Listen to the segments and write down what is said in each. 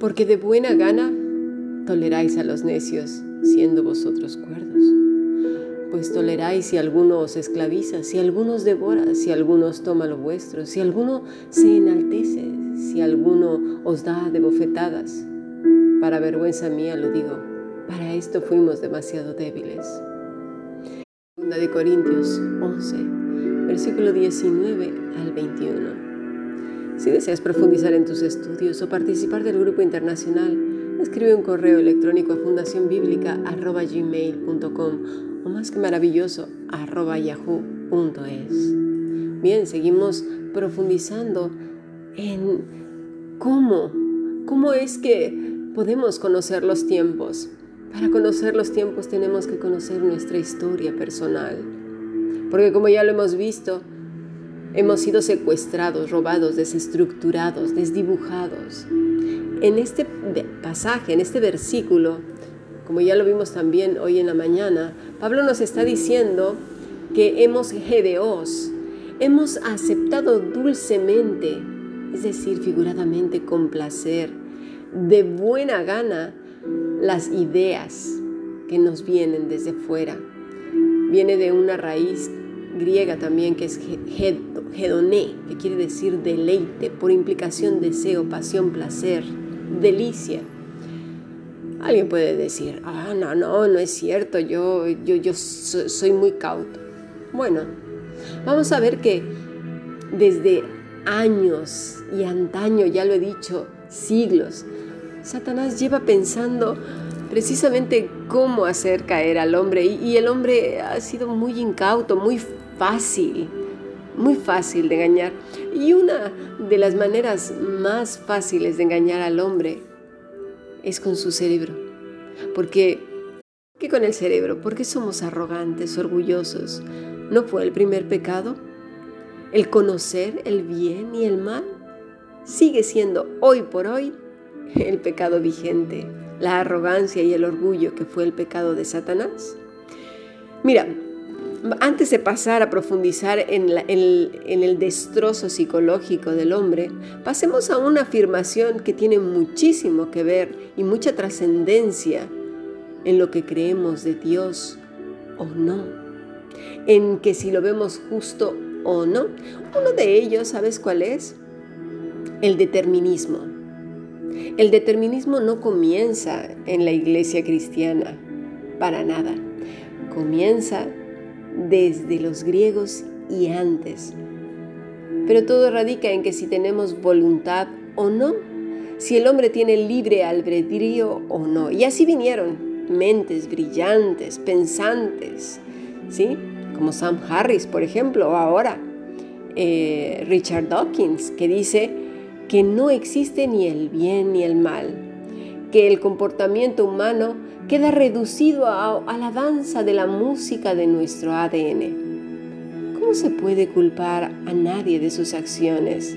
Porque de buena gana toleráis a los necios, siendo vosotros cuerdos. Pues toleráis si alguno os esclaviza, si alguno os devora, si alguno os toma lo vuestro, si alguno se enaltece, si alguno os da de bofetadas. Para vergüenza mía lo digo, para esto fuimos demasiado débiles. Segunda de Corintios 11, versículo 19 al 21. Si deseas profundizar en tus estudios o participar del grupo internacional, escribe un correo electrónico a fundacionbiblica.gmail.com o más que maravilloso arroba yahoo.es. Bien, seguimos profundizando en cómo, cómo es que podemos conocer los tiempos. Para conocer los tiempos tenemos que conocer nuestra historia personal. Porque como ya lo hemos visto, Hemos sido secuestrados, robados, desestructurados, desdibujados. En este pasaje, en este versículo, como ya lo vimos también hoy en la mañana, Pablo nos está diciendo que hemos gedeos, hemos aceptado dulcemente, es decir, figuradamente con placer, de buena gana, las ideas que nos vienen desde fuera. Viene de una raíz griega también que es hedoné, que quiere decir deleite, por implicación deseo, pasión, placer, delicia. Alguien puede decir, ah, no, no, no es cierto, yo, yo, yo soy muy cauto. Bueno, vamos a ver que desde años y antaño, ya lo he dicho, siglos, Satanás lleva pensando precisamente cómo hacer caer al hombre y, el hombre ha sido muy incauto, muy fácil, muy fácil de engañar. Y una de las maneras más fáciles de engañar al hombre es con su cerebro. Porque, ¿qué con el cerebro? Porque somos arrogantes, orgullosos. ¿No fue el primer pecado? El conocer el bien y el mal sigue siendo hoy por hoy el pecado vigente, la arrogancia y el orgullo que fue el pecado de Satanás. Mira, antes de pasar a profundizar en, el destrozo psicológico del hombre, pasemos a una afirmación que tiene muchísimo que ver y mucha trascendencia en lo que creemos de Dios o no, en que si lo vemos justo o no. Uno de ellos, ¿sabes cuál es? El determinismo. El determinismo no comienza en la iglesia cristiana, para nada. Comienza desde los griegos y antes. Pero todo radica en que si tenemos voluntad o no, si el hombre tiene libre albedrío o no. Y así vinieron mentes brillantes, pensantes, ¿sí? Como Sam Harris, por ejemplo, o ahora eh, Richard Dawkins, que dice que no existe ni el bien ni el mal, que el comportamiento humano queda reducido a, la danza de la música de nuestro ADN. ¿Cómo se puede culpar a nadie de sus acciones?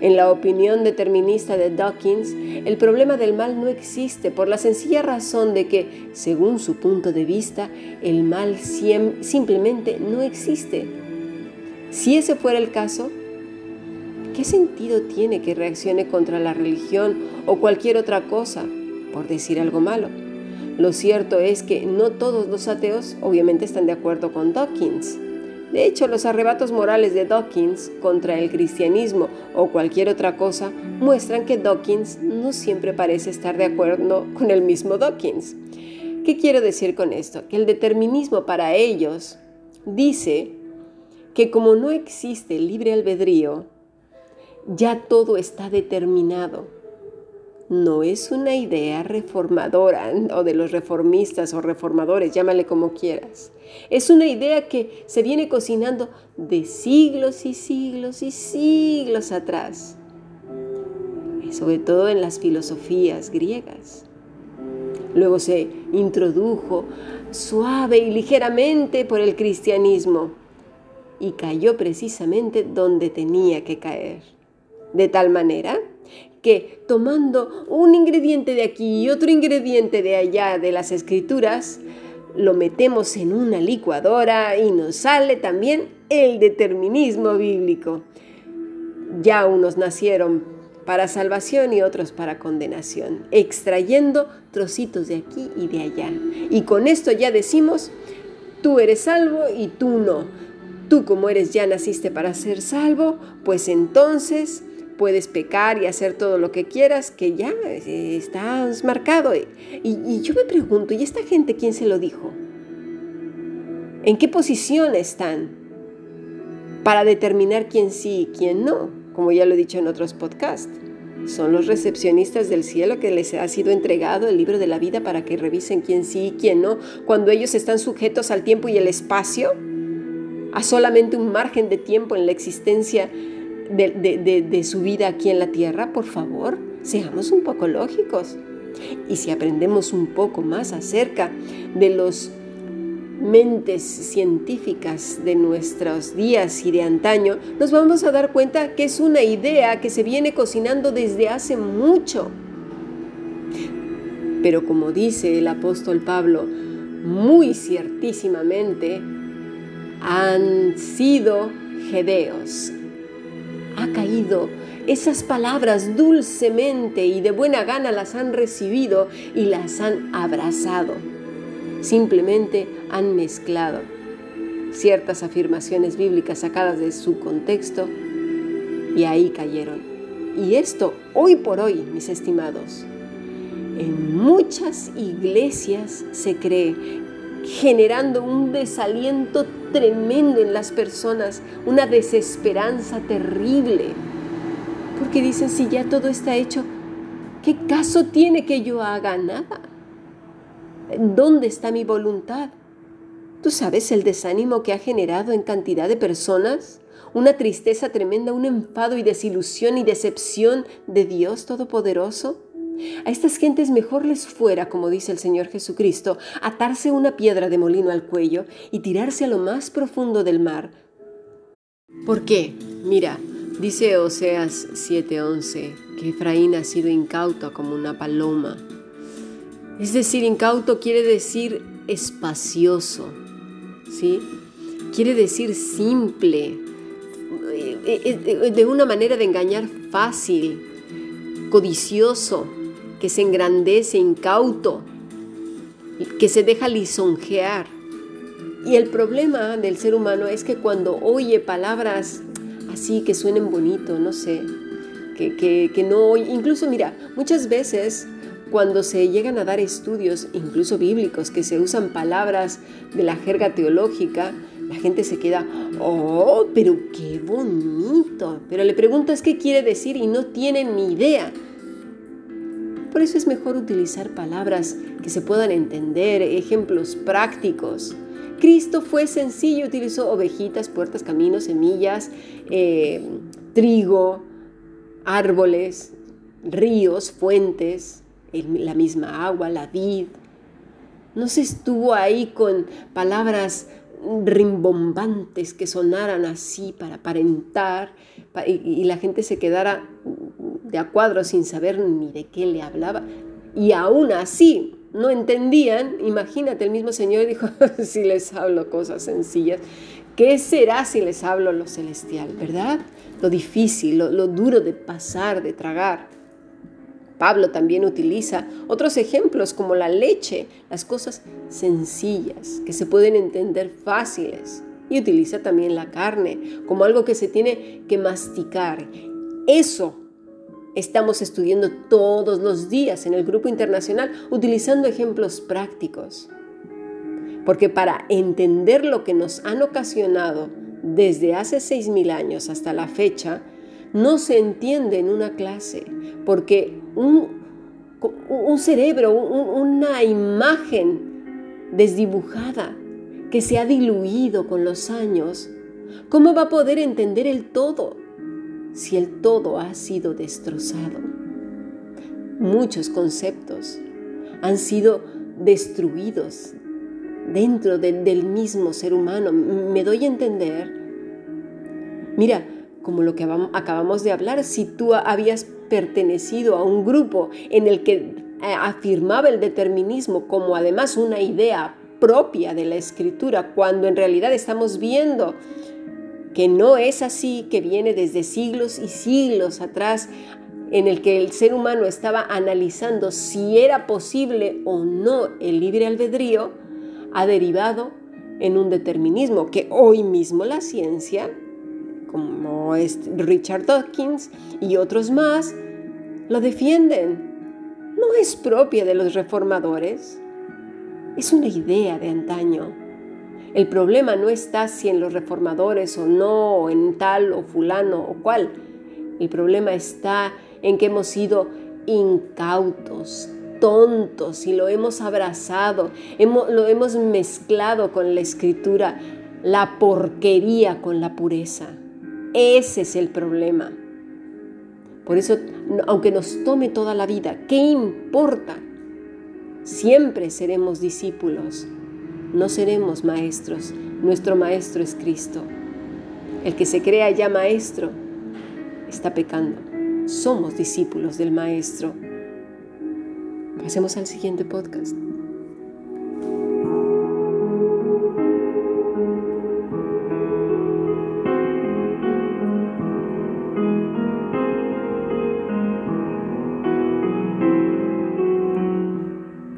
En la opinión determinista de Dawkins, el problema del mal no existe por la sencilla razón de que, según su punto de vista, el mal simplemente no existe. Si ese fuera el caso, ¿qué sentido tiene que reaccione contra la religión o cualquier otra cosa por decir algo malo? Lo cierto es que no todos los ateos obviamente están de acuerdo con Dawkins. De hecho, los arrebatos morales de Dawkins contra el cristianismo o cualquier otra cosa muestran que Dawkins no siempre parece estar de acuerdo con el mismo Dawkins. ¿Qué quiero decir con esto? Que el determinismo para ellos dice que como no existe libre albedrío, ya todo está determinado no es una idea reformadora o de los reformistas o reformadores, llámale como quieras. Es una idea que se viene cocinando de siglos y siglos y siglos atrás, sobre todo en las filosofías griegas. Luego se introdujo suave y ligeramente por el cristianismo y cayó precisamente donde tenía que caer. De tal manera que tomando un ingrediente de aquí y otro ingrediente de allá de las escrituras, lo metemos en una licuadora y nos sale también el determinismo bíblico. Ya unos nacieron para salvación y otros para condenación, extrayendo trocitos de aquí y de allá. Y con esto ya decimos, tú eres salvo y tú no. Tú como eres ya naciste para ser salvo, pues entonces puedes pecar y hacer todo lo que quieras, que ya estás marcado. Y, y, yo me pregunto, ¿y esta gente quién se lo dijo? ¿En qué posición están para determinar quién sí y quién no? Como ya lo he dicho en otros podcasts. Son los recepcionistas del cielo que les ha sido entregado el libro de la vida para que revisen quién sí y quién no, cuando ellos están sujetos al tiempo y el espacio, a solamente un margen de tiempo en la existencia de, su vida aquí en la tierra, por favor, seamos un poco lógicos. Y si aprendemos un poco más acerca de los mentes científicas de nuestros días y de antaño, nos vamos a dar cuenta que es una idea que se viene cocinando desde hace mucho. Pero como dice el apóstol Pablo, muy ciertísimamente han sido gedeos, ha caído. Esas palabras dulcemente y de buena gana las han recibido y las han abrazado. Simplemente han mezclado ciertas afirmaciones bíblicas sacadas de su contexto y ahí cayeron. Y esto hoy por hoy, mis estimados, en muchas iglesias se cree generando un desaliento tremendo en las personas, una desesperanza terrible. Porque dicen, si ya todo está hecho, ¿qué caso tiene que yo haga nada? ¿Dónde está mi voluntad? ¿Tú sabes el desánimo que ha generado en cantidad de personas? Una tristeza tremenda, un enfado y desilusión y decepción de Dios Todopoderoso. A estas gentes mejor les fuera, como dice el Señor Jesucristo, atarse una piedra de molino al cuello y tirarse a lo más profundo del mar. ¿Por qué? Mira, dice Oseas 7:11 que Efraín ha sido incauto como una paloma. Es decir, incauto quiere decir espacioso, ¿sí? Quiere decir simple, eh, eh, eh, de una manera de engañar fácil, codicioso, que se engrandece incauto, que se deja lisonjear. Y el problema del ser humano es que cuando oye palabras así que suenen bonito, no sé, que, que, no oye, incluso mira, muchas veces cuando se llegan a dar estudios, incluso bíblicos, que se usan palabras de la jerga teológica, la gente se queda, oh, pero qué bonito. Pero le preguntas qué quiere decir y no tienen ni idea. Por eso es mejor utilizar palabras que se puedan entender, ejemplos prácticos. Cristo fue sencillo, utilizó ovejitas, puertas, caminos, semillas, eh, trigo, árboles, ríos, fuentes, la misma agua, la vid. No se estuvo ahí con palabras rimbombantes que sonaran así para aparentar y, la gente se quedara de a cuadro sin saber ni de qué le hablaba. Y aún así no entendían, imagínate, el mismo Señor dijo, si les hablo cosas sencillas, ¿qué será si les hablo lo celestial? ¿Verdad? Lo difícil, lo duro de pasar, de tragar. Pablo también utiliza otros ejemplos como la leche, las cosas sencillas, que se pueden entender fáciles. Y utiliza también la carne como algo que se tiene que masticar. Eso estamos estudiando todos los días en el grupo internacional utilizando ejemplos prácticos. Porque para entender lo que nos han ocasionado desde hace 6.000 años hasta la fecha, no se entiende en una clase, porque un, cerebro, una imagen desdibujada que se ha diluido con los años, ¿cómo va a poder entender el todo si el todo ha sido destrozado? Muchos conceptos han sido destruidos dentro del mismo ser humano. ¿Me doy a entender? Mira, como lo que acabamos de hablar, si tú habías pertenecido a un grupo en el que eh, afirmaba el determinismo como además una idea propia de la escritura, cuando en realidad estamos viendo que no es así, que viene desde siglos y siglos atrás, en el que el ser humano estaba analizando si era posible o no el libre albedrío, ha derivado en un determinismo que hoy mismo la ciencia, como es Richard Dawkins y otros más, lo defienden. No es propia de los reformadores, es una idea de antaño. El problema no está si en los reformadores o no, o en tal o fulano o cual. El problema está en que hemos sido incautos, tontos y lo hemos abrazado, lo hemos mezclado con la escritura, la porquería con la pureza. Ese es el problema. Por eso, aunque nos tome toda la vida, ¿qué importa? Siempre seremos discípulos, no seremos maestros. Nuestro maestro es Cristo. El que se crea ya maestro está pecando. Somos discípulos del maestro. Pasemos al siguiente podcast.